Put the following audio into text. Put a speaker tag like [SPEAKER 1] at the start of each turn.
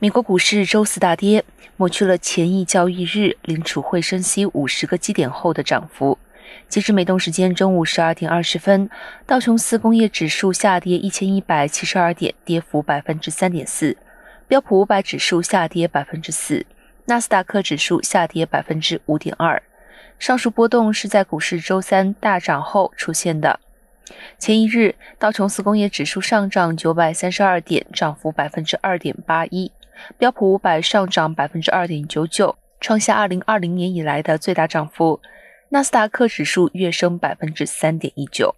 [SPEAKER 1] 美国股市周四大跌，抹去了前一交易日联储会升息五十个基点后的涨幅。截至美东时间中午十二点二十分，道琼斯工业指数下跌一千一百七十二点，跌幅百分之三点四；标普五百指数下跌百分之四；纳斯达克指数下跌百分之五点二。上述波动是在股市周三大涨后出现的。前一日，道琼斯工业指数上涨九百三十二点，涨幅百分之二点八一。标普五百上涨百分之二点九九，创下二零二零年以来的最大涨幅。纳斯达克指数跃升百分之三点一九。